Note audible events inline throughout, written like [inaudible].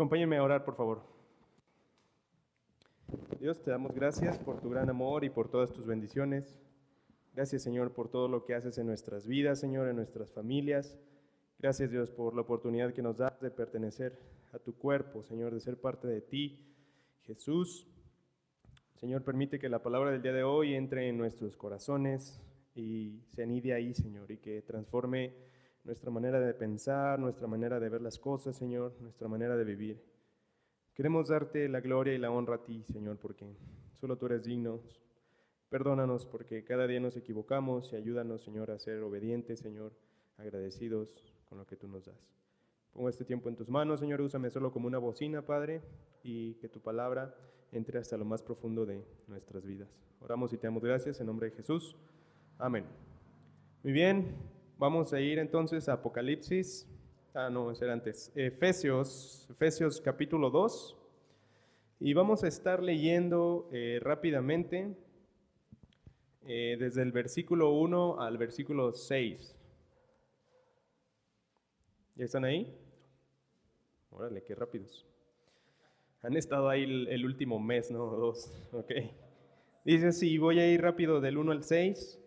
Acompáñenme a orar, por favor. Dios, te damos gracias por tu gran amor y por todas tus bendiciones. Gracias, Señor, por todo lo que haces en nuestras vidas, Señor, en nuestras familias. Gracias, Dios, por la oportunidad que nos das de pertenecer a tu cuerpo, Señor, de ser parte de ti, Jesús. Señor, permite que la palabra del día de hoy entre en nuestros corazones y se anide ahí, Señor, y que transforme nuestra manera de pensar, nuestra manera de ver las cosas, Señor, nuestra manera de vivir. Queremos darte la gloria y la honra a ti, Señor, porque solo tú eres digno. Perdónanos porque cada día nos equivocamos y ayúdanos, Señor, a ser obedientes, Señor, agradecidos con lo que tú nos das. Pongo este tiempo en tus manos, Señor, úsame solo como una bocina, Padre, y que tu palabra entre hasta lo más profundo de nuestras vidas. Oramos y te damos gracias en nombre de Jesús. Amén. Muy bien, vamos a ir entonces a Apocalipsis. Ah, no, ser antes. Efesios, Efesios capítulo 2. Y vamos a estar leyendo eh, rápidamente eh, desde el versículo 1 al versículo 6. ¿Ya están ahí? Órale, qué rápidos. Han estado ahí el, último mes, ¿no? Dos, ok. Dice así, voy a ir rápido del 1 al 6.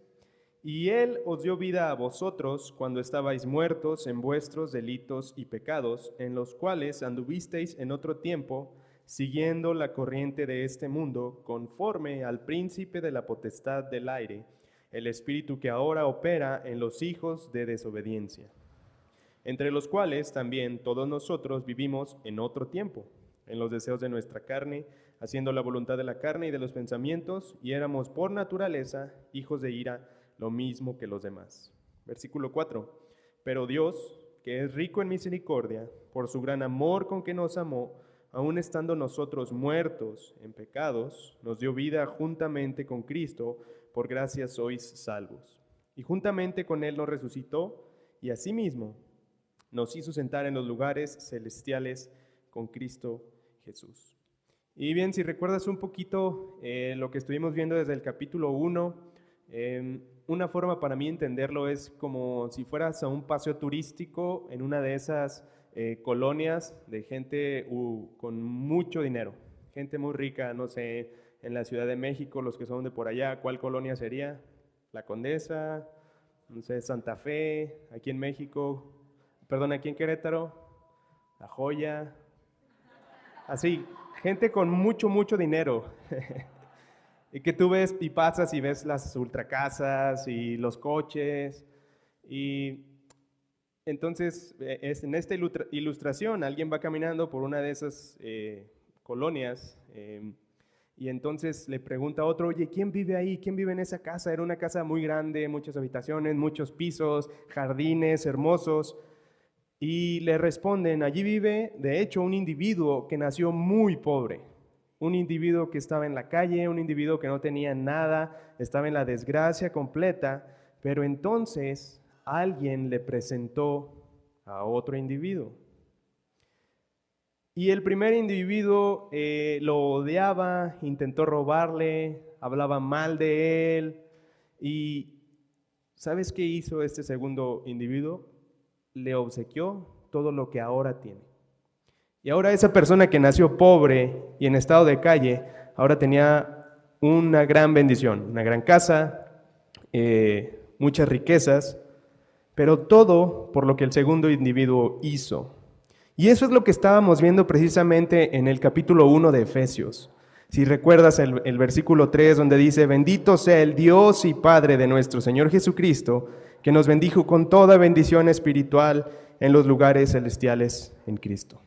Y Él os dio vida a vosotros cuando estabais muertos en vuestros delitos y pecados, en los cuales anduvisteis en otro tiempo, siguiendo la corriente de este mundo, conforme al príncipe de la potestad del aire, el espíritu que ahora opera en los hijos de desobediencia entre los cuales también todos nosotros vivimos en otro tiempo, en los deseos de nuestra carne, haciendo la voluntad de la carne y de los pensamientos, y éramos por naturaleza hijos de ira, lo mismo que los demás. Versículo 4. Pero Dios, que es rico en misericordia, por su gran amor con que nos amó, aun estando nosotros muertos en pecados, nos dio vida juntamente con Cristo, por gracia sois salvos. Y juntamente con Él nos resucitó, y asimismo nos hizo sentar en los lugares celestiales con Cristo Jesús. Y bien, si recuerdas un poquito eh, lo que estuvimos viendo desde el capítulo 1, em, una forma para mí entenderlo es como si fueras a un paseo turístico en una de esas eh, colonias de gente con mucho dinero, gente muy rica, no sé, en la Ciudad de México, los que son de por allá, ¿cuál colonia sería? La Condesa, no sé, Santa Fe, aquí en México, perdón, aquí en Querétaro, La Joya, así, gente con mucho, mucho dinero. [laughs] y que tú ves y pasas y ves las ultracasas y los coches. Y entonces, eh, en esta ilustración, alguien va caminando por una de esas eh, colonias em, y entonces le pregunta a otro, oye, ¿quién vive ahí? ¿Quién vive en esa casa? Era una casa muy grande, muchas habitaciones, muchos pisos, jardines hermosos. Y le responden, allí vive de hecho un individuo que nació muy pobre, un individuo que estaba en la calle, un individuo que no tenía nada, estaba en la desgracia completa, pero entonces alguien le presentó a otro individuo. Y el primer individuo eh, lo odiaba, intentó robarle, hablaba mal de él. Y ¿sabes qué hizo este segundo individuo? le obsequió todo lo que ahora tiene. Y ahora esa persona que nació pobre y en estado de calle, ahora tenía una gran bendición, una gran casa, eh, muchas riquezas, pero todo por lo que el segundo individuo hizo. Y eso es lo que estábamos viendo precisamente en el capítulo 1 de Efesios. Si recuerdas el, el versículo 3 donde dice, bendito sea el Dios y Padre de nuestro Señor Jesucristo, que nos bendijo con toda bendición espiritual en los lugares celestiales en Cristo.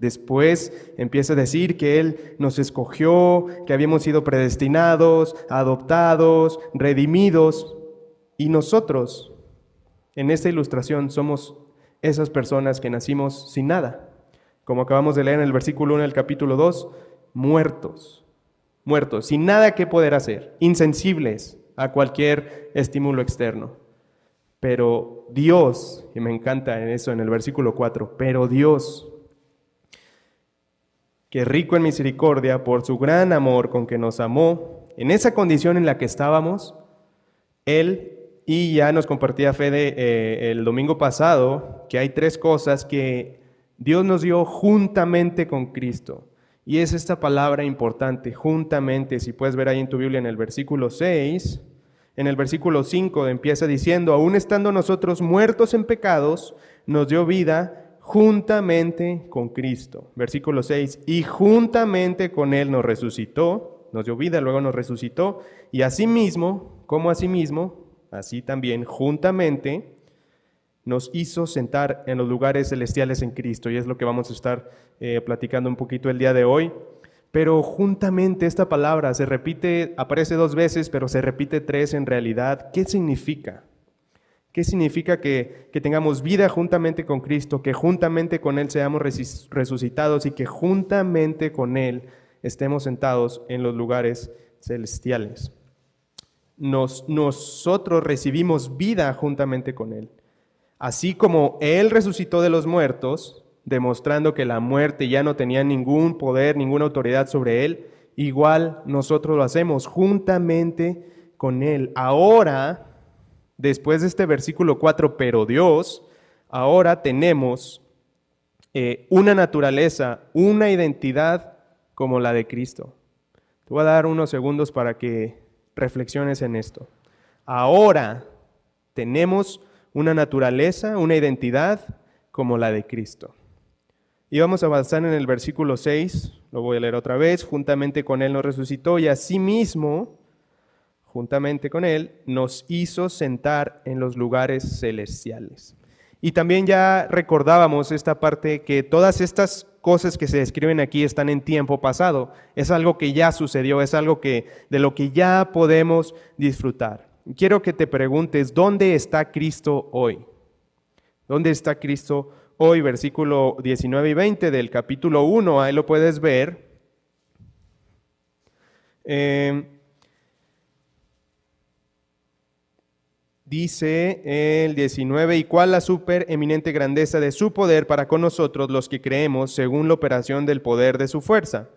Después empieza a decir que Él nos escogió, que habíamos sido predestinados, adoptados, redimidos, y nosotros, en esta ilustración, somos esas personas que nacimos sin nada. Como acabamos de leer en el versículo 1 del capítulo 2, muertos, muertos, sin nada que poder hacer, insensibles a cualquier estímulo externo. Pero Dios, y me encanta en eso en el versículo 4, pero Dios, que rico en misericordia por su gran amor con que nos amó, en esa condición en la que estábamos, Él, y ya nos compartía Fede eh, el domingo pasado, que hay tres cosas que Dios nos dio juntamente con Cristo. Y es esta palabra importante, juntamente, si puedes ver ahí en tu Biblia en el versículo 6, en el versículo 5 empieza diciendo, aún estando nosotros muertos en pecados, nos dio vida juntamente con Cristo. Versículo 6, y juntamente con Él nos resucitó, nos dio vida, luego nos resucitó, y asimismo, como asimismo, así también juntamente nos hizo sentar en los lugares celestiales en Cristo, y es lo que vamos a estar eh, platicando un poquito el día de hoy. Pero juntamente esta palabra se repite, aparece dos veces, pero se repite tres en realidad. ¿Qué significa? ¿Qué significa que, que tengamos vida juntamente con Cristo, que juntamente con Él seamos resucitados y que juntamente con Él estemos sentados en los lugares celestiales? Nos, nosotros recibimos vida juntamente con Él. Así como Él resucitó de los muertos, demostrando que la muerte ya no tenía ningún poder, ninguna autoridad sobre Él, igual nosotros lo hacemos juntamente con Él. Ahora, después de este versículo 4, pero Dios, ahora tenemos eh, una naturaleza, una identidad como la de Cristo. Te voy a dar unos segundos para que reflexiones en esto. Ahora tenemos una naturaleza, una identidad como la de Cristo. Y vamos a avanzar en el versículo 6, lo voy a leer otra vez, juntamente con Él nos resucitó y asimismo, juntamente con Él, nos hizo sentar en los lugares celestiales. Y también ya recordábamos esta parte que todas estas cosas que se describen aquí están en tiempo pasado. Es algo que ya sucedió, es algo que de lo que ya podemos disfrutar quiero que te preguntes, ¿dónde está Cristo hoy? ¿Dónde está Cristo hoy? Versículo 19 y 20 del capítulo 1, ahí lo puedes ver. Eh, dice el 19, y cuál la super eminente grandeza de su poder para con nosotros los que creemos según la operación del poder de su fuerza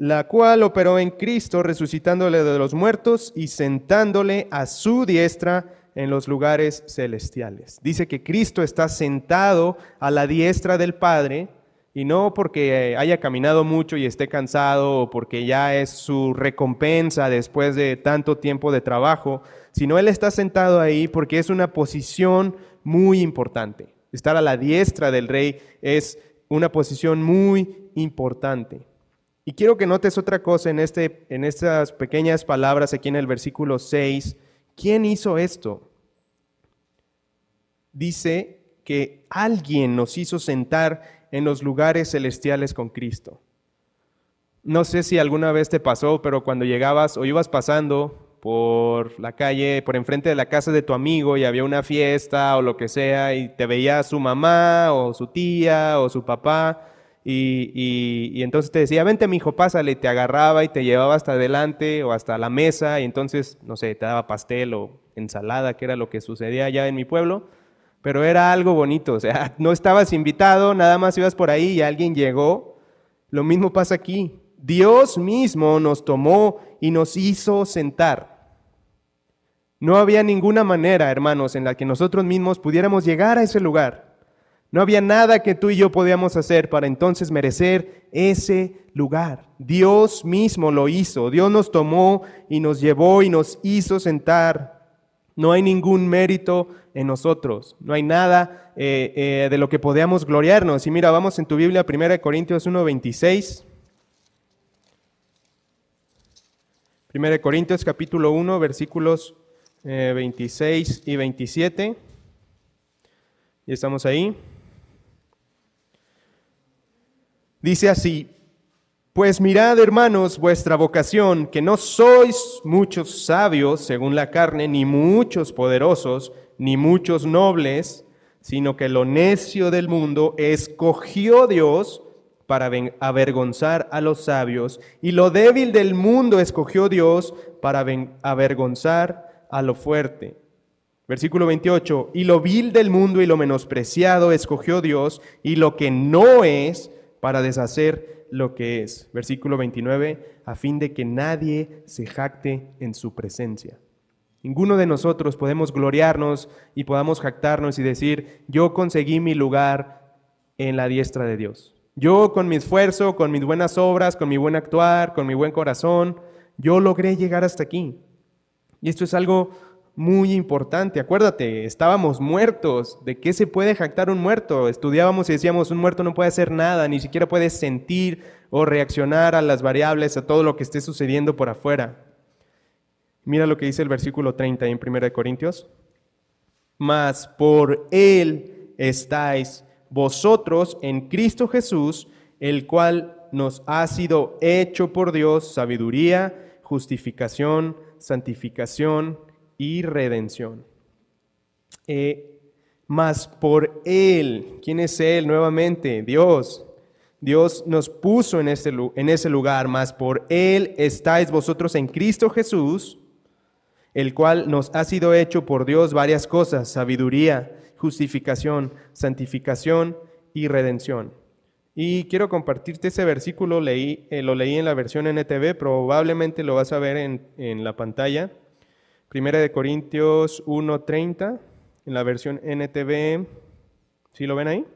la cual operó en Cristo, resucitándole de los muertos y sentándole a su diestra en los lugares celestiales. Dice que Cristo está sentado a la diestra del Padre, y no porque haya caminado mucho y esté cansado o porque ya es su recompensa después de tanto tiempo de trabajo, sino Él está sentado ahí porque es una posición muy importante. Estar a la diestra del rey es una posición muy importante. Y quiero que notes otra cosa en, este, en estas pequeñas palabras aquí en el versículo 6. ¿Quién hizo esto? Dice que alguien nos hizo sentar en los lugares celestiales con Cristo. No sé si alguna vez te pasó, pero cuando llegabas o ibas pasando por la calle, por enfrente de la casa de tu amigo y había una fiesta o lo que sea y te veía su mamá o su tía o su papá, y, entonces te decía, vente mi hijo, pásale, te agarraba y te llevaba hasta adelante o hasta la mesa y entonces, no sé, te daba pastel o ensalada, que era lo que sucedía allá en mi pueblo, pero era algo bonito, o sea, [laughs] no estabas invitado, nada más ibas por ahí y alguien llegó. Lo mismo pasa aquí. Dios mismo nos tomó y nos hizo sentar. No había ninguna manera, hermanos, en la que nosotros mismos pudiéramos llegar a ese lugar. No había nada que tú y yo podíamos hacer para entonces merecer ese lugar. Dios mismo lo hizo. Dios nos tomó y nos llevó y nos hizo sentar. No hay ningún mérito en nosotros. No hay nada eh, eh, de lo que podamos gloriarnos. Y mira, vamos en tu Biblia, 1 Corintios 1.26. 1 Corintios capítulo 1, versículos 26 eh, y 27. Y estamos ahí. Dice así, pues mirad hermanos vuestra vocación, que no sois muchos sabios según la carne, ni muchos poderosos, ni muchos nobles, sino que lo necio del mundo escogió Dios para avergonzar a los sabios, y lo débil del mundo escogió Dios para avergonzar a lo fuerte. Versículo 28, y lo vil del mundo y lo menospreciado escogió Dios, y lo que no es, para deshacer lo que es. Versículo 29, a fin de que nadie se jacte en su presencia. Ninguno de nosotros podemos gloriarnos y podamos jactarnos y decir, yo conseguí mi lugar en la diestra de Dios. Yo con mi esfuerzo, con mis buenas obras, con mi buen actuar, con mi buen corazón, yo logré llegar hasta aquí. Y esto es algo muy importante. Acuérdate, estábamos muertos. ¿De qué se puede jactar un muerto? Estudiábamos y decíamos, un muerto no puede hacer nada, ni siquiera puede sentir o reaccionar a las variables, a todo lo que esté sucediendo por afuera. Mira lo que dice el versículo 30 en 1 Corintios. Mas por Él estáis vosotros en Cristo Jesús, el cual nos ha sido hecho por Dios sabiduría, justificación, santificación y redención. Eh, mas por Él, ¿quién es Él nuevamente? Dios. Dios nos puso en ese, en ese lugar, mas por Él estáis vosotros en Cristo Jesús, el cual nos ha sido hecho por Dios varias cosas, sabiduría, justificación, santificación y redención. Y quiero compartirte ese versículo, eh, lo leí en la versión NTV, probablemente lo vas a ver en, en la pantalla. Primera de Corintios 1.30, en la versión NTV, ¿sí lo ven ahí?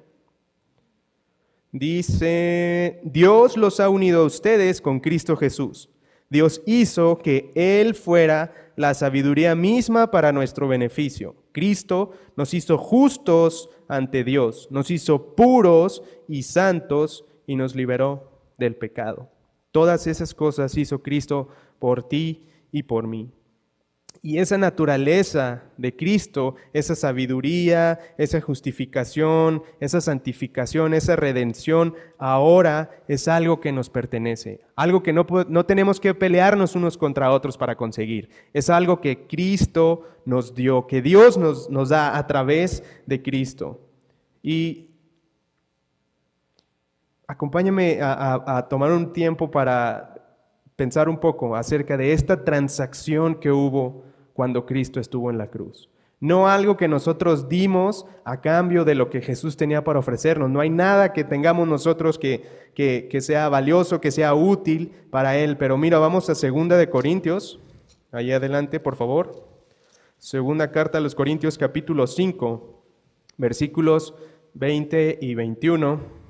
Dice, Dios los ha unido a ustedes con Cristo Jesús. Dios hizo que Él fuera la sabiduría misma para nuestro beneficio. Cristo nos hizo justos ante Dios, nos hizo puros y santos y nos liberó del pecado. Todas esas cosas hizo Cristo por ti y por mí. Y esa naturaleza de Cristo, esa sabiduría, esa justificación, esa santificación, esa redención, ahora es algo que nos pertenece, algo que no, no tenemos que pelearnos unos contra otros para conseguir. Es algo que Cristo nos dio, que Dios nos, nos da a través de Cristo. Y acompáñame a, a tomar un tiempo para pensar un poco acerca de esta transacción que hubo cuando Cristo estuvo en la cruz. No algo que nosotros dimos a cambio de lo que Jesús tenía para ofrecernos. No hay nada que tengamos nosotros que, que, sea valioso, que sea útil para Él. Pero mira, vamos a Segunda de Corintios. Ahí adelante, por favor. Segunda carta a los Corintios capítulo 5, versículos 20 y 21.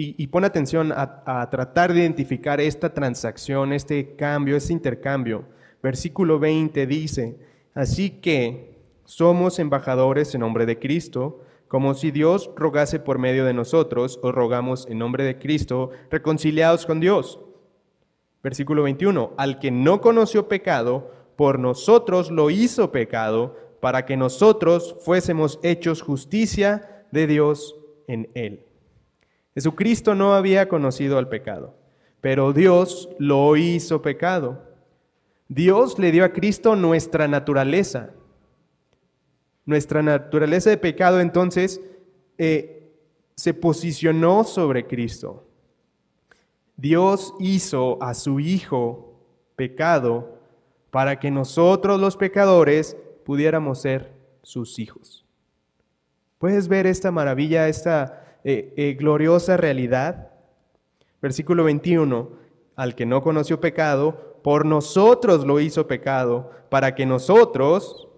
Y, pon atención a, tratar de identificar esta transacción, este cambio, este intercambio. Versículo 20 dice, así que somos embajadores en nombre de Cristo, como si Dios rogase por medio de nosotros, o rogamos en nombre de Cristo, reconciliados con Dios. Versículo 21, al que no conoció pecado, por nosotros lo hizo pecado, para que nosotros fuésemos hechos justicia de Dios en él. Jesucristo no había conocido al pecado, pero Dios lo hizo pecado. Dios le dio a Cristo nuestra naturaleza. Nuestra naturaleza de pecado entonces eh, se posicionó sobre Cristo. Dios hizo a su Hijo pecado para que nosotros los pecadores pudiéramos ser sus hijos. ¿Puedes ver esta maravilla, esta eh, eh, gloriosa realidad. Versículo 21, al que no conoció pecado, por nosotros lo hizo pecado, para que nosotros,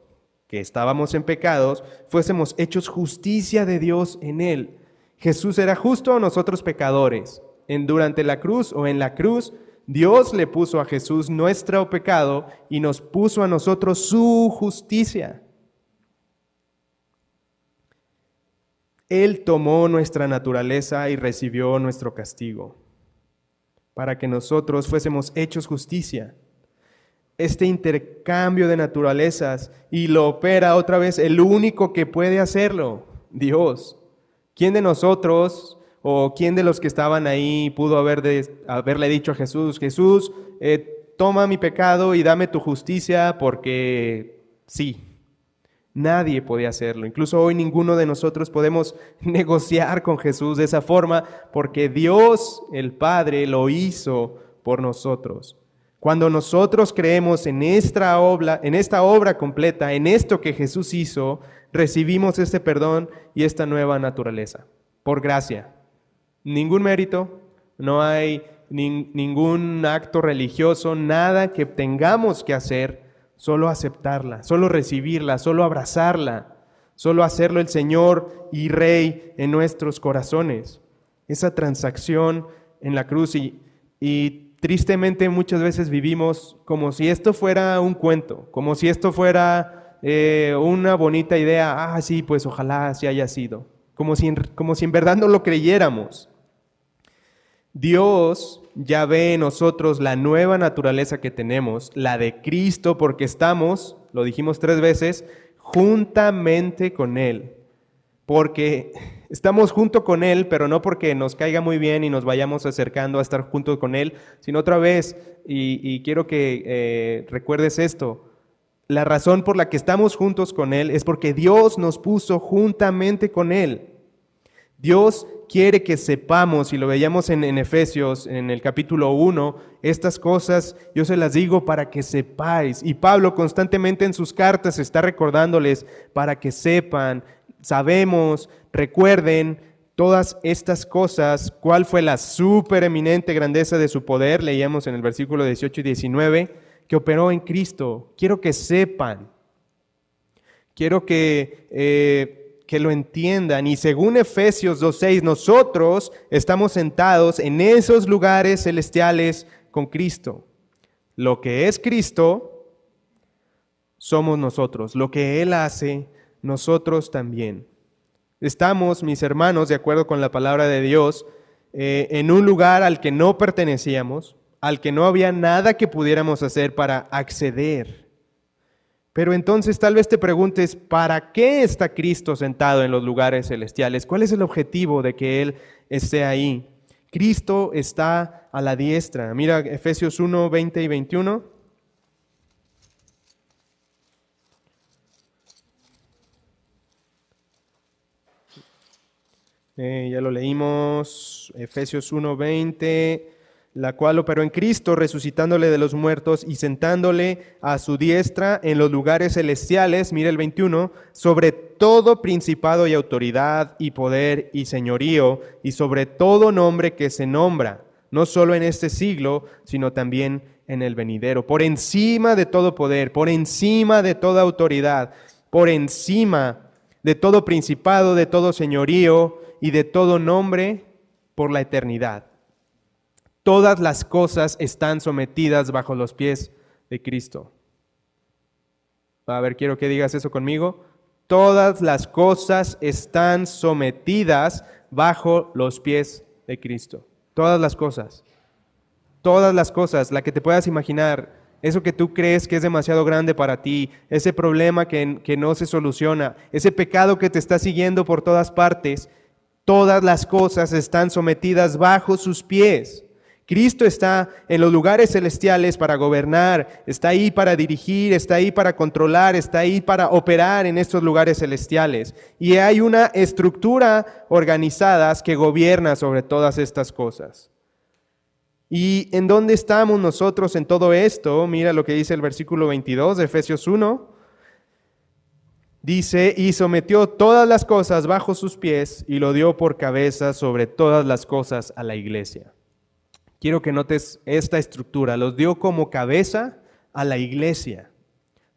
que estábamos en pecados, fuésemos hechos justicia de Dios en él. Jesús era justo a nosotros pecadores. En, durante la cruz o en la cruz, Dios le puso a Jesús nuestro pecado y nos puso a nosotros su justicia. Él tomó nuestra naturaleza y recibió nuestro castigo, para que nosotros fuésemos hechos justicia. Este intercambio de naturalezas y lo opera otra vez el único que puede hacerlo, Dios. ¿Quién de nosotros o quién de los que estaban ahí pudo haber haberle dicho a Jesús, Jesús, eh, toma mi pecado y dame tu justicia porque sí, Nadie podía hacerlo. Incluso hoy ninguno de nosotros podemos [laughs] negociar con Jesús de esa forma porque Dios el Padre lo hizo por nosotros. Cuando nosotros creemos en esta obra, en esta obra completa, en esto que Jesús hizo, recibimos este perdón y esta nueva naturaleza, por gracia. Ningún mérito, no hay ningún acto religioso, nada que tengamos que hacer solo aceptarla, solo recibirla, solo abrazarla, solo hacerlo el Señor y Rey en nuestros corazones. Esa transacción en la cruz y, y tristemente muchas veces vivimos como si esto fuera un cuento, como si esto fuera eh, una bonita idea, ah, sí, pues ojalá así haya sido, como si, como si en verdad no lo creyéramos. Dios ya ve en nosotros la nueva naturaleza que tenemos, la de Cristo, porque estamos, lo dijimos tres veces, juntamente con Él. Porque estamos junto con Él, pero no porque nos caiga muy bien y nos vayamos acercando a estar juntos con Él, sino otra vez, y, quiero que eh, recuerdes esto, la razón por la que estamos juntos con Él es porque Dios nos puso juntamente con Él. Dios quiere que sepamos, y lo veíamos en, Efesios, en el capítulo 1, estas cosas yo se las digo para que sepáis. Y Pablo constantemente en sus cartas está recordándoles para que sepan, sabemos, recuerden todas estas cosas, cuál fue la supereminente grandeza de su poder, leíamos en el versículo 18 y 19, que operó en Cristo. Quiero que sepan, quiero que... Eh, que lo entiendan. Y según Efesios 2.6, nosotros estamos sentados en esos lugares celestiales con Cristo. Lo que es Cristo, somos nosotros. Lo que Él hace, nosotros también. Estamos, mis hermanos, de acuerdo con la palabra de Dios, eh, en un lugar al que no pertenecíamos, al que no había nada que pudiéramos hacer para acceder pero entonces tal vez te preguntes, ¿para qué está Cristo sentado en los lugares celestiales? ¿Cuál es el objetivo de que Él esté ahí? Cristo está a la diestra. Mira Efesios 1, 20 y 21. Eh, ya lo leímos, Efesios 1, 20 la cual operó en Cristo, resucitándole de los muertos y sentándole a su diestra en los lugares celestiales, mire el 21, sobre todo principado y autoridad y poder y señorío, y sobre todo nombre que se nombra, no solo en este siglo, sino también en el venidero, por encima de todo poder, por encima de toda autoridad, por encima de todo principado, de todo señorío y de todo nombre por la eternidad Todas las cosas están sometidas bajo los pies de Cristo. A ver, quiero que digas eso conmigo. Todas las cosas están sometidas bajo los pies de Cristo. Todas las cosas. Todas las cosas, la que te puedas imaginar, eso que tú crees que es demasiado grande para ti, ese problema que, que no se soluciona, ese pecado que te está siguiendo por todas partes, todas las cosas están sometidas bajo sus pies. Cristo está en los lugares celestiales para gobernar, está ahí para dirigir, está ahí para controlar, está ahí para operar en estos lugares celestiales. Y hay una estructura organizada que gobierna sobre todas estas cosas. ¿Y en dónde estamos nosotros en todo esto? Mira lo que dice el versículo 22 de Efesios 1. Dice, y sometió todas las cosas bajo sus pies y lo dio por cabeza sobre todas las cosas a la iglesia quiero que notes esta estructura. Los dio como cabeza a la iglesia.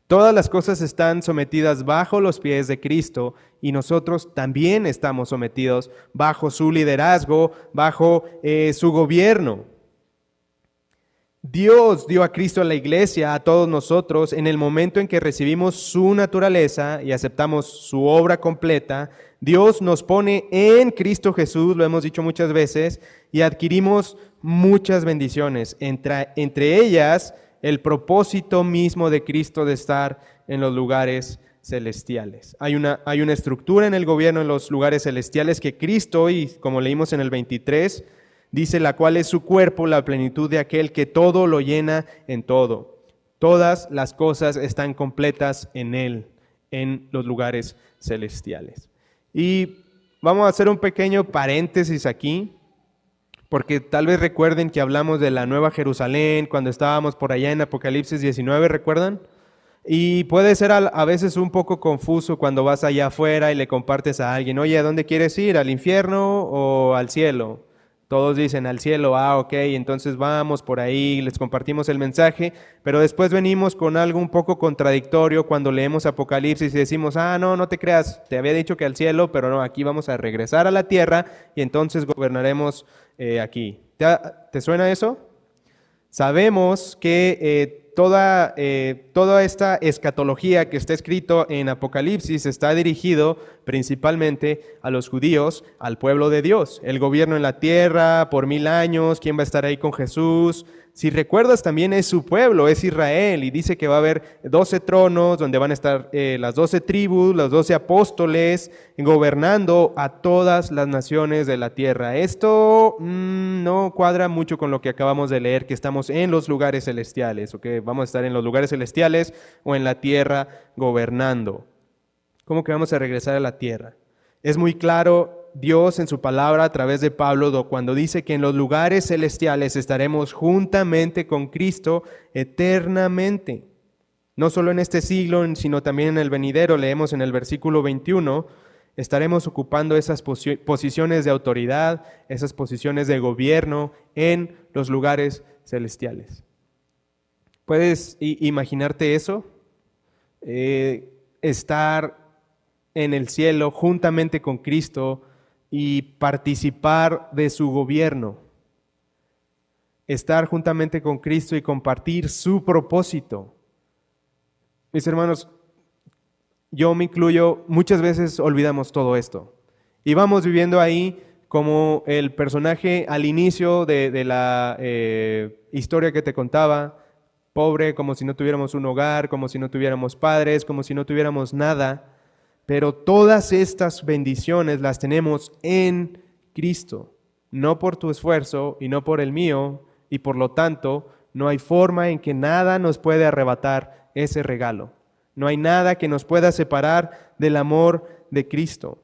Todas las cosas están sometidas bajo los pies de Cristo y nosotros también estamos sometidos bajo su liderazgo, bajo eh, su gobierno. Dios dio a Cristo a la iglesia, a todos nosotros, en el momento en que recibimos su naturaleza y aceptamos su obra completa. Dios nos pone en Cristo Jesús, lo hemos dicho muchas veces, y adquirimos muchas bendiciones, entre, entre ellas el propósito mismo de Cristo de estar en los lugares celestiales. Hay una, hay una estructura en el gobierno en los lugares celestiales que Cristo, y como leímos en el 23, dice la cual es su cuerpo, la plenitud de aquel que todo lo llena en todo. Todas las cosas están completas en Él, en los lugares celestiales. Y vamos a hacer un pequeño paréntesis aquí porque tal vez recuerden que hablamos de la Nueva Jerusalén cuando estábamos por allá en Apocalipsis 19, ¿recuerdan? Y puede ser a, veces un poco confuso cuando vas allá afuera y le compartes a alguien, oye, ¿a dónde quieres ir? ¿Al infierno o al cielo? Todos dicen al cielo, ah, ok, entonces vamos por ahí, les compartimos el mensaje, pero después venimos con algo un poco contradictorio cuando leemos Apocalipsis y decimos, ah, no, no te creas, te había dicho que al cielo, pero no, aquí vamos a regresar a la tierra y entonces gobernaremos eh, aquí. ¿Te, suena eso? Sabemos que eh, toda, eh, toda esta escatología que está escrito en Apocalipsis está dirigido principalmente a los judíos, al pueblo de Dios, el gobierno en la tierra por mil años, quién va a estar ahí con Jesús, si recuerdas, también es su pueblo, es Israel, y dice que va a haber doce tronos donde van a estar eh, las doce tribus, los doce apóstoles, gobernando a todas las naciones de la tierra. Esto mm, no cuadra mucho con lo que acabamos de leer, que estamos en los lugares celestiales, ¿ok? Vamos a estar en los lugares celestiales o en la tierra gobernando. ¿Cómo que vamos a regresar a la tierra? Es muy claro Dios en su palabra a través de Pablo cuando dice que en los lugares celestiales estaremos juntamente con Cristo eternamente. No solo en este siglo, sino también en el venidero, leemos en el versículo 21, estaremos ocupando esas posiciones de autoridad, esas posiciones de gobierno en los lugares celestiales. ¿Puedes imaginarte eso? Eh, estar en el cielo juntamente con Cristo, y participar de su gobierno, estar juntamente con Cristo y compartir su propósito. Mis hermanos, yo me incluyo, muchas veces olvidamos todo esto. Y vamos viviendo ahí como el personaje al inicio de, la eh, historia que te contaba, pobre, como si no tuviéramos un hogar, como si no tuviéramos padres, como si no tuviéramos nada. Pero todas estas bendiciones las tenemos en Cristo, no por tu esfuerzo y no por el mío, y por lo tanto no hay forma en que nada nos puede arrebatar ese regalo. No hay nada que nos pueda separar del amor de Cristo.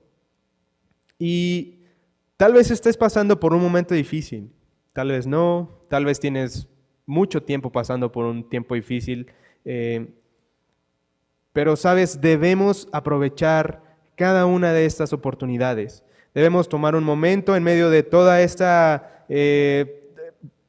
Y tal vez estés pasando por un momento difícil, tal vez no, tal vez tienes mucho tiempo pasando por un tiempo difícil. Eh, pero, sabes, debemos aprovechar cada una de estas oportunidades. Debemos tomar un momento en medio de toda esta eh,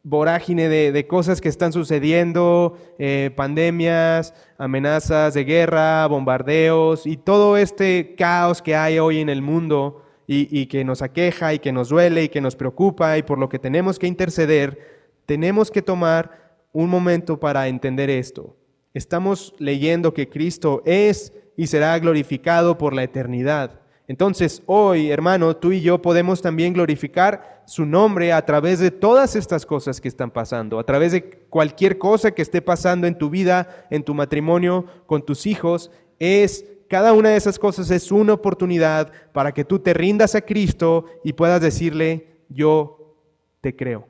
vorágine de, cosas que están sucediendo, eh, pandemias, amenazas de guerra, bombardeos y todo este caos que hay hoy en el mundo y que nos aqueja y que nos duele y que nos preocupa y por lo que tenemos que interceder, tenemos que tomar un momento para entender esto. Estamos leyendo que Cristo es y será glorificado por la eternidad. Entonces hoy, hermano, tú y yo podemos también glorificar su nombre a través de todas estas cosas que están pasando, a través de cualquier cosa que esté pasando en tu vida, en tu matrimonio, con tus hijos. Es cada una de esas cosas es una oportunidad para que tú te rindas a Cristo y puedas decirle, yo te creo.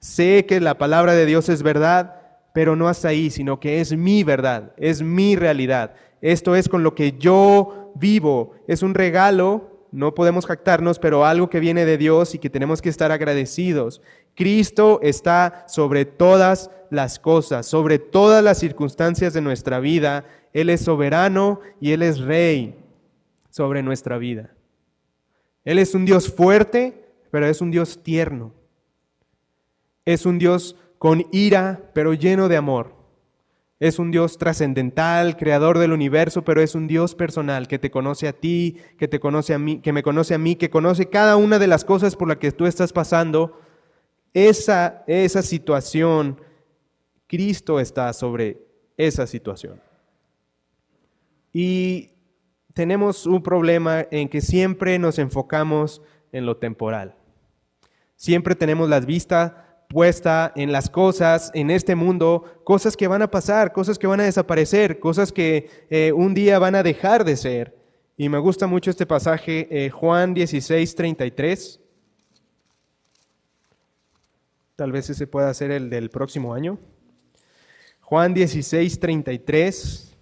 Sé que la palabra de Dios es verdad, pero no hasta ahí, sino que es mi verdad, es mi realidad. Esto es con lo que yo vivo. Es un regalo, no podemos jactarnos, pero algo que viene de Dios y que tenemos que estar agradecidos. Cristo está sobre todas las cosas, sobre todas las circunstancias de nuestra vida. Él es soberano y Él es rey sobre nuestra vida. Él es un Dios fuerte, pero es un Dios tierno. Es un Dios con ira, pero lleno de amor. Es un Dios trascendental, creador del universo, pero es un Dios personal que te conoce a ti, que te conoce a mí, que me conoce a mí, que conoce cada una de las cosas por las que tú estás pasando. Esa, esa situación, Cristo está sobre esa situación. Y tenemos un problema en que siempre nos enfocamos en lo temporal. Siempre tenemos las vistas puesta en las cosas, en este mundo, cosas que van a pasar, cosas que van a desaparecer, cosas que eh, un día van a dejar de ser. Y me gusta mucho este pasaje, eh, Juan 16, 33. Tal vez ese pueda ser el del próximo año. Juan 16, 33.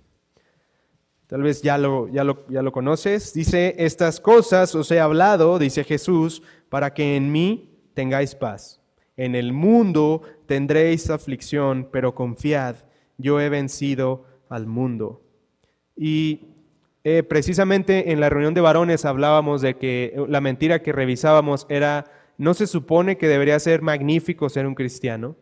Tal vez ya lo, ya, lo, ya lo conoces. Dice, estas cosas os he hablado, dice Jesús, para que en mí tengáis paz. En el mundo tendréis aflicción, pero confiad, yo he vencido al mundo. Y Eh, precisamente en la reunión de varones hablábamos de que la mentira que revisábamos era, no se supone que debería ser magnífico ser un cristiano.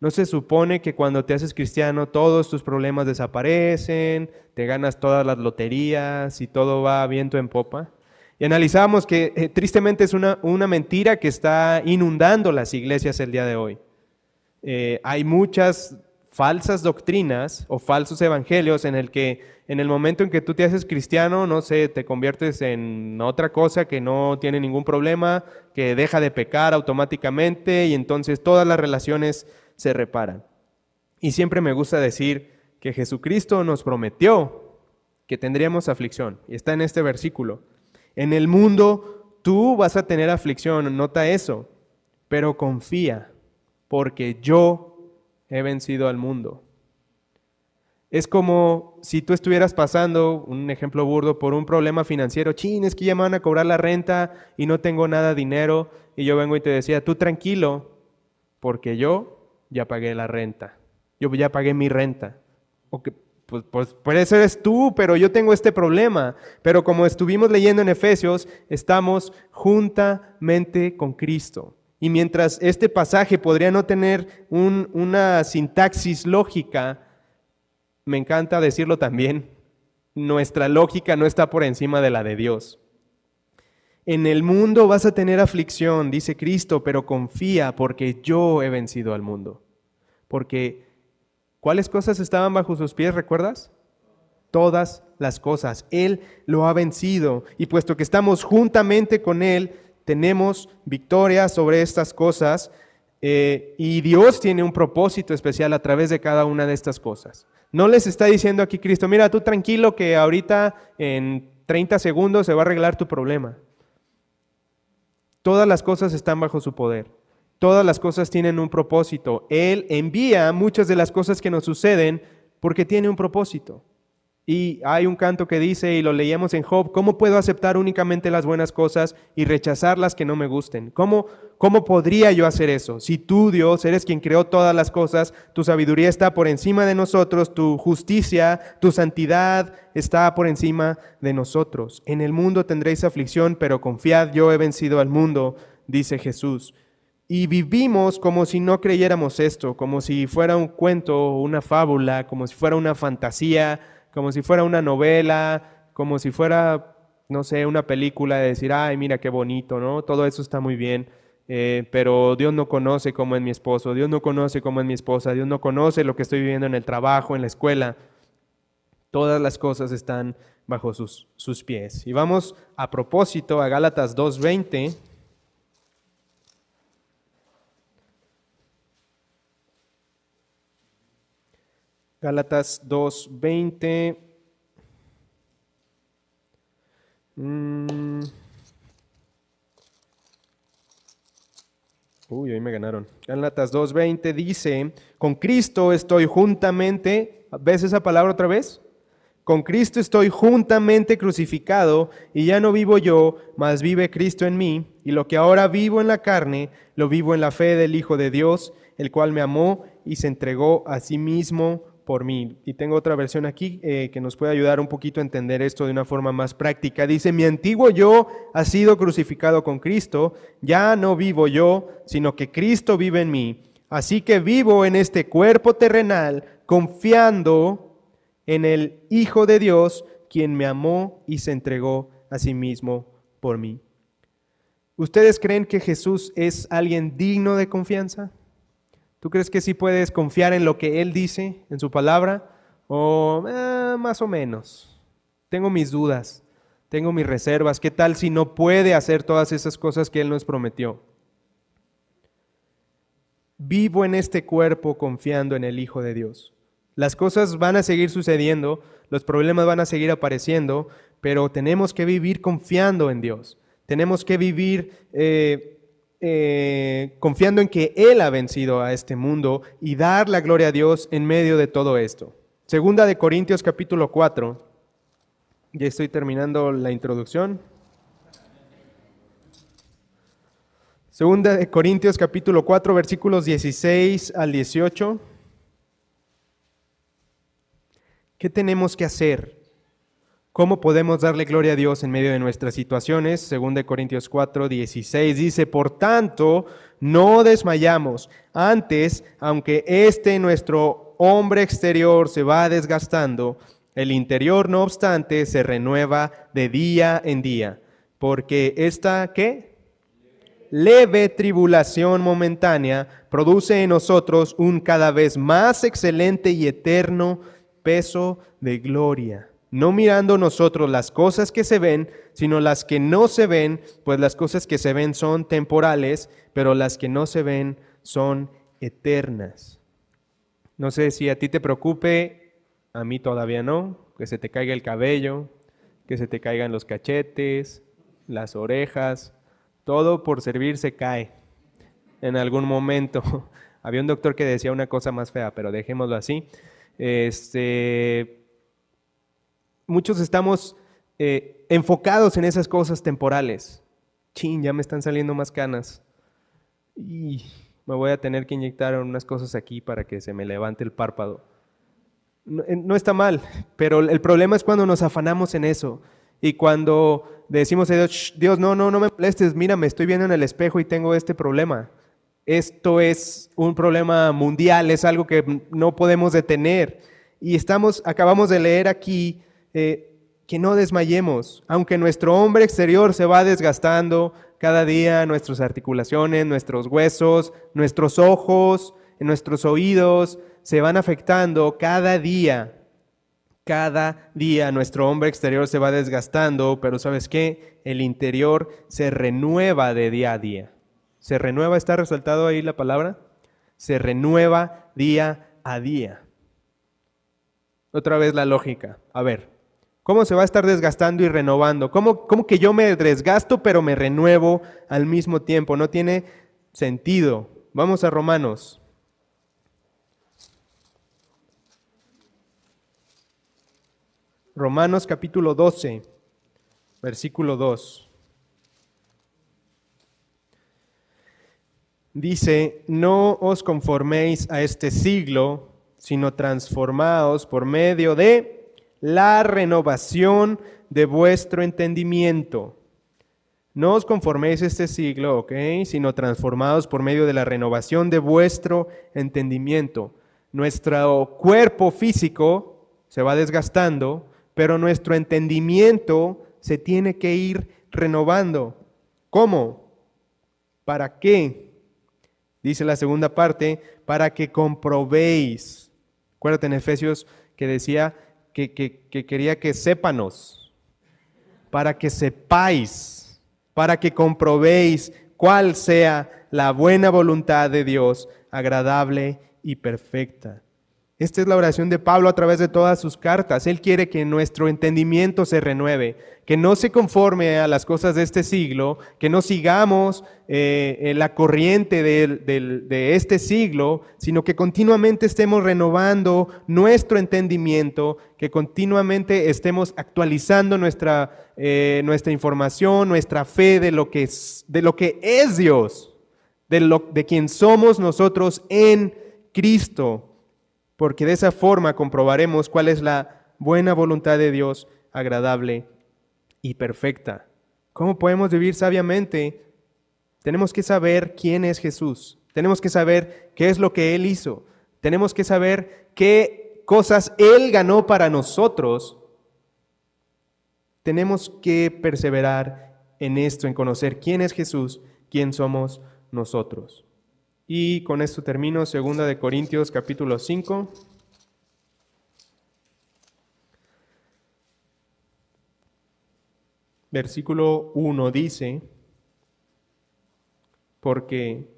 No se supone que cuando te haces cristiano todos tus problemas desaparecen, te ganas todas las loterías y todo va viento en popa. Y analizábamos que eh, tristemente es una, una, mentira que está inundando las iglesias el día de hoy. Eh, hay muchas falsas doctrinas o falsos evangelios en el que en el momento en que tú te haces cristiano, no sé, te conviertes en otra cosa que no tiene ningún problema, que deja de pecar automáticamente y entonces todas las relaciones se reparan. Y siempre me gusta decir que Jesucristo nos prometió que tendríamos aflicción. Y está en este versículo. En el mundo tú vas a tener aflicción, nota eso, pero confía, porque yo he vencido al mundo. Es como si tú estuvieras pasando, un ejemplo burdo, por un problema financiero. Chin, es que ya me van a cobrar la renta y no tengo nada dinero. Y yo vengo y te decía, tú tranquilo, porque yo ya pagué la renta. Yo ya pagué mi renta. Pues, pues, por eso eres tú, pero yo tengo este problema. Pero como estuvimos leyendo en Efesios, estamos juntamente con Cristo. Y mientras este pasaje podría no tener una sintaxis lógica, me encanta decirlo también, nuestra lógica no está por encima de la de Dios. En el mundo vas a tener aflicción, dice Cristo, pero confía porque yo he vencido al mundo. Porque, ¿cuáles cosas estaban bajo sus pies, recuerdas? Todas las cosas. Él lo ha vencido. Y puesto que estamos juntamente con Él, tenemos victoria sobre estas cosas. Eh, y Dios tiene un propósito especial a través de cada una de estas cosas. No les está diciendo aquí Cristo, mira, tú tranquilo que ahorita en 30 segundos se va a arreglar tu problema. Todas las cosas están bajo su poder. Todas las cosas tienen un propósito. Él envía muchas de las cosas que nos suceden porque tiene un propósito. Y hay un canto que dice, y lo leíamos en Job, ¿cómo puedo aceptar únicamente las buenas cosas y rechazar las que no me gusten? ¿Cómo, ¿Cómo podría yo hacer eso? Si tú, Dios, eres quien creó todas las cosas, tu sabiduría está por encima de nosotros, tu justicia, tu santidad está por encima de nosotros. En el mundo tendréis aflicción, pero confiad, yo he vencido al mundo, dice Jesús. Y vivimos como si no creyéramos esto, como si fuera un cuento, una fábula, como si fuera una fantasía como si fuera una novela, como si fuera, no sé, una película de decir, ay, mira qué bonito, ¿no? Todo eso está muy bien. Eh, pero Dios no conoce cómo es mi esposo, Dios no conoce cómo es mi esposa, Dios no conoce lo que estoy viviendo en el trabajo, en la escuela. Todas las cosas están bajo sus, sus pies. Y vamos a propósito a Gálatas 2.20. Gálatas 2.20. Mm. Uy, hoy me ganaron. Gálatas 2.20 dice, con Cristo estoy juntamente, ¿ves esa palabra otra vez? Con Cristo estoy juntamente crucificado y ya no vivo yo, mas vive Cristo en mí, y lo que ahora vivo en la carne, lo vivo en la fe del Hijo de Dios, el cual me amó y se entregó a sí mismo por mí. Y tengo otra versión aquí eh, que nos puede ayudar un poquito a entender esto de una forma más práctica. Dice, mi antiguo yo ha sido crucificado con Cristo, ya no vivo yo, sino que Cristo vive en mí. Así que vivo en este cuerpo terrenal, confiando en el Hijo de Dios, quien me amó y se entregó a sí mismo por mí. ¿Ustedes creen que Jesús es alguien digno de confianza? ¿Tú crees que sí puedes confiar en lo que Él dice, en su palabra? O eh, más o menos. Tengo mis dudas, tengo mis reservas. ¿Qué tal si no puede hacer todas esas cosas que Él nos prometió? Vivo en este cuerpo confiando en el Hijo de Dios. Las cosas van a seguir sucediendo, los problemas van a seguir apareciendo, pero tenemos que vivir confiando en Dios. Tenemos que vivir eh, eh, confiando en que Él ha vencido a este mundo y dar la gloria a Dios en medio de todo esto. Segunda de Corintios capítulo 4. Ya estoy terminando la introducción. Segunda de Corintios capítulo 4 versículos 16 al 18. ¿Qué tenemos que hacer? ¿Cómo podemos darle gloria a Dios en medio de nuestras situaciones? Según de Corintios 4, 16 dice, por tanto, no desmayamos. Antes, aunque este nuestro hombre exterior se va desgastando, el interior, no obstante, se renueva de día en día. Porque esta, ¿qué? Leve tribulación momentánea produce en nosotros un cada vez más excelente y eterno peso de gloria no mirando nosotros las cosas que se ven, sino las que no se ven, pues las cosas que se ven son temporales, pero las que no se ven son eternas. No sé si a ti te preocupe, a mí todavía no, que se te caiga el cabello, que se te caigan los cachetes, las orejas, todo por servir se cae en algún momento. [laughs] Había un doctor que decía una cosa más fea, pero dejémoslo así. Este, muchos estamos eh, enfocados en esas cosas temporales. Chin, ya me están saliendo más canas. Y me voy a tener que inyectar unas cosas aquí para que se me levante el párpado. No, eh, está mal, pero el problema es cuando nos afanamos en eso. Y cuando decimos a Dios, Dios, no, no, no me molestes, mira, me estoy viendo en el espejo y tengo este problema. Esto es un problema mundial, es algo que no podemos detener. Y estamos, acabamos de leer aquí eh, que no desmayemos, aunque nuestro hombre exterior se va desgastando cada día, nuestras articulaciones, nuestros huesos, nuestros ojos, nuestros oídos se van afectando cada día. Cada día nuestro hombre exterior se va desgastando, pero ¿sabes qué? El interior se renueva de día a día. ¿Se renueva? ¿Está resaltado ahí la palabra? Se renueva día a día. Otra vez la lógica. A ver, ¿Cómo se va a estar desgastando y renovando? ¿Cómo, ¿Cómo, que yo me desgasto pero me renuevo al mismo tiempo? No tiene sentido. Vamos a Romanos. Romanos capítulo 12, versículo 2. Dice, no os conforméis a este siglo, sino transformaos por medio de la renovación de vuestro entendimiento. No os conforméis este siglo, ¿ok? Sino transformados por medio de la renovación de vuestro entendimiento. Nuestro cuerpo físico se va desgastando, pero nuestro entendimiento se tiene que ir renovando. ¿Cómo? ¿Para qué? Dice la segunda parte, para que comprobéis. Acuérdate en Efesios que decía que, quería que sépanos, para que sepáis, para que comprobéis cuál sea la buena voluntad de Dios, agradable y perfecta. Esta es la oración de Pablo a través de todas sus cartas. Él quiere que nuestro entendimiento se renueve, que no se conforme a las cosas de este siglo, que no sigamos eh, la corriente de, este siglo, sino que continuamente estemos renovando nuestro entendimiento, que continuamente estemos actualizando nuestra, eh, nuestra información, nuestra fe de lo que es, Dios, de, de quien somos nosotros en Cristo porque de esa forma comprobaremos cuál es la buena voluntad de Dios, agradable y perfecta. ¿Cómo podemos vivir sabiamente? Tenemos que saber quién es Jesús. Tenemos que saber qué es lo que Él hizo. Tenemos que saber qué cosas Él ganó para nosotros. Tenemos que perseverar en esto, en conocer quién es Jesús, quién somos nosotros. Y con esto termino, segunda de Corintios capítulo 5. Versículo 1 dice, porque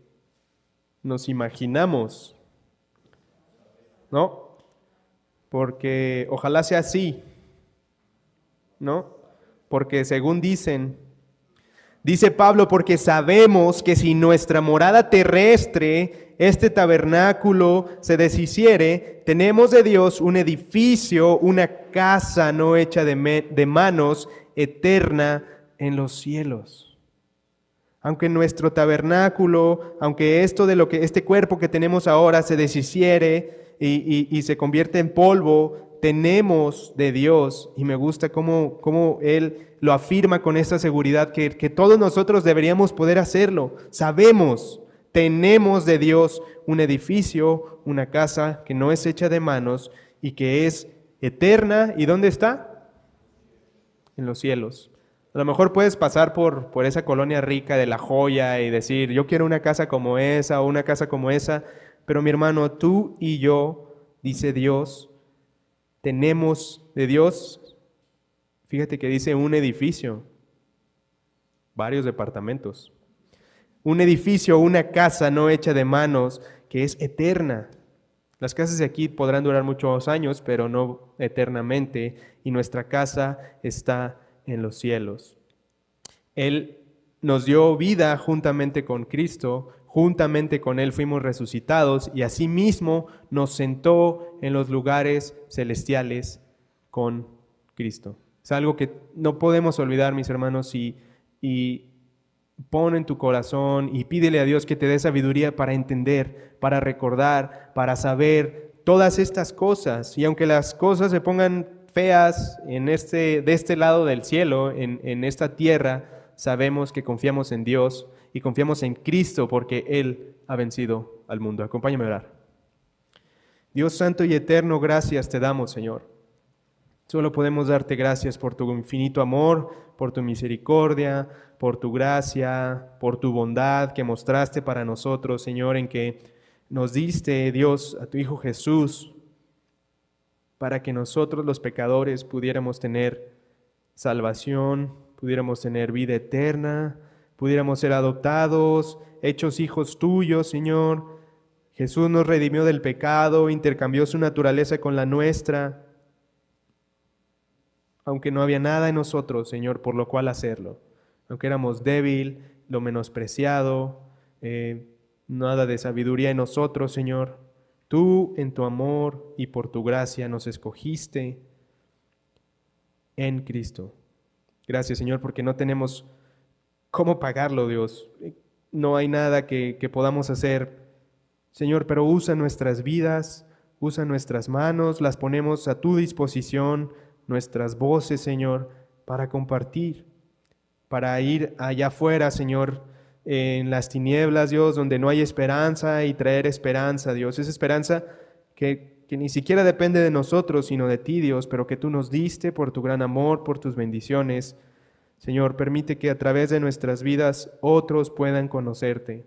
nos imaginamos, ¿no? Porque ojalá sea así, ¿no? Porque según dicen, Dice Pablo, porque sabemos que si nuestra morada terrestre, este tabernáculo, se deshiciere, tenemos de Dios un edificio, una casa no hecha de, de manos, eterna en los cielos. Aunque nuestro tabernáculo, aunque esto de lo que este cuerpo que tenemos ahora se deshiciere y, y se convierte en polvo, tenemos de Dios, y me gusta cómo, cómo Él lo afirma con esta seguridad, que, que todos nosotros deberíamos poder hacerlo. Sabemos, tenemos de Dios un edificio, una casa que no es hecha de manos y que es eterna. ¿Y dónde está? En los cielos. A lo mejor puedes pasar por, por esa colonia rica de la joya y decir, yo quiero una casa como esa o una casa como esa, pero mi hermano, tú y yo, dice Dios, tenemos de Dios, fíjate que dice un edificio, varios departamentos, un edificio, una casa no hecha de manos, que es eterna. Las casas de aquí podrán durar muchos años, pero no eternamente, y nuestra casa está en los cielos. Él nos dio vida juntamente con Cristo, juntamente con Él fuimos resucitados y asimismo nos sentó en los lugares celestiales con Cristo. Es algo que no podemos olvidar, mis hermanos, y, y pon en tu corazón y pídele a Dios que te dé sabiduría para entender, para recordar, para saber todas estas cosas. Y aunque las cosas se pongan feas en este, de este lado del cielo, en, en esta tierra, sabemos que confiamos en Dios y confiamos en Cristo porque Él ha vencido al mundo. Acompáñame a orar. Dios Santo y Eterno, gracias te damos, Señor. Solo podemos darte gracias por tu infinito amor, por tu misericordia, por tu gracia, por tu bondad que mostraste para nosotros, Señor, en que nos diste, Dios, a tu Hijo Jesús para que nosotros los pecadores pudiéramos tener salvación, pudiéramos tener vida eterna, pudiéramos ser adoptados, hechos hijos tuyos, Señor. Jesús nos redimió del pecado, intercambió su naturaleza con la nuestra, aunque no había nada en nosotros, Señor, por lo cual hacerlo. Aunque éramos débil, lo menospreciado, eh, nada de sabiduría en nosotros, Señor. Tú en tu amor y por tu gracia nos escogiste en Cristo. Gracias Señor porque no tenemos cómo pagarlo Dios. No hay nada que, que podamos hacer. Señor, pero usa nuestras vidas, usa nuestras manos, las ponemos a tu disposición, nuestras voces Señor, para compartir, para ir allá afuera Señor en las tinieblas, Dios, donde no hay esperanza y traer esperanza, Dios. Esa esperanza que, que, ni siquiera depende de nosotros, sino de ti, Dios, pero que tú nos diste por tu gran amor, por tus bendiciones. Señor, permite que a través de nuestras vidas otros puedan conocerte,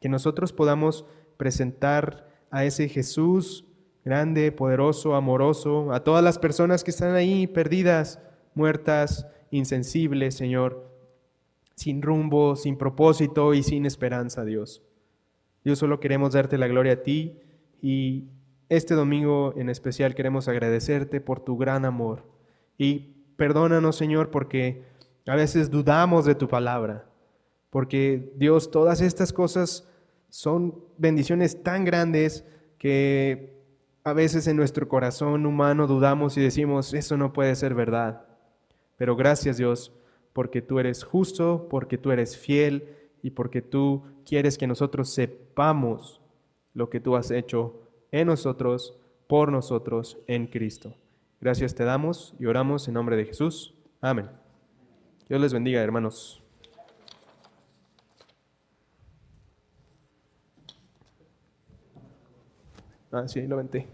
que nosotros podamos presentar a ese Jesús grande, poderoso, amoroso, a todas las personas que están ahí perdidas, muertas, insensibles, Señor sin rumbo, sin propósito y sin esperanza, Dios. Dios, solo queremos darte la gloria a ti y este domingo en especial queremos agradecerte por tu gran amor. Y perdónanos, Señor, porque a veces dudamos de tu palabra, porque Dios, todas estas cosas son bendiciones tan grandes que a veces en nuestro corazón humano dudamos y decimos, eso no puede ser verdad. Pero gracias Dios porque tú eres justo, porque tú eres fiel y porque tú quieres que nosotros sepamos lo que tú has hecho en nosotros, por nosotros, en Cristo. Gracias te damos y oramos en nombre de Jesús. Amén. Dios les bendiga, hermanos. Ah, sí, lo venté.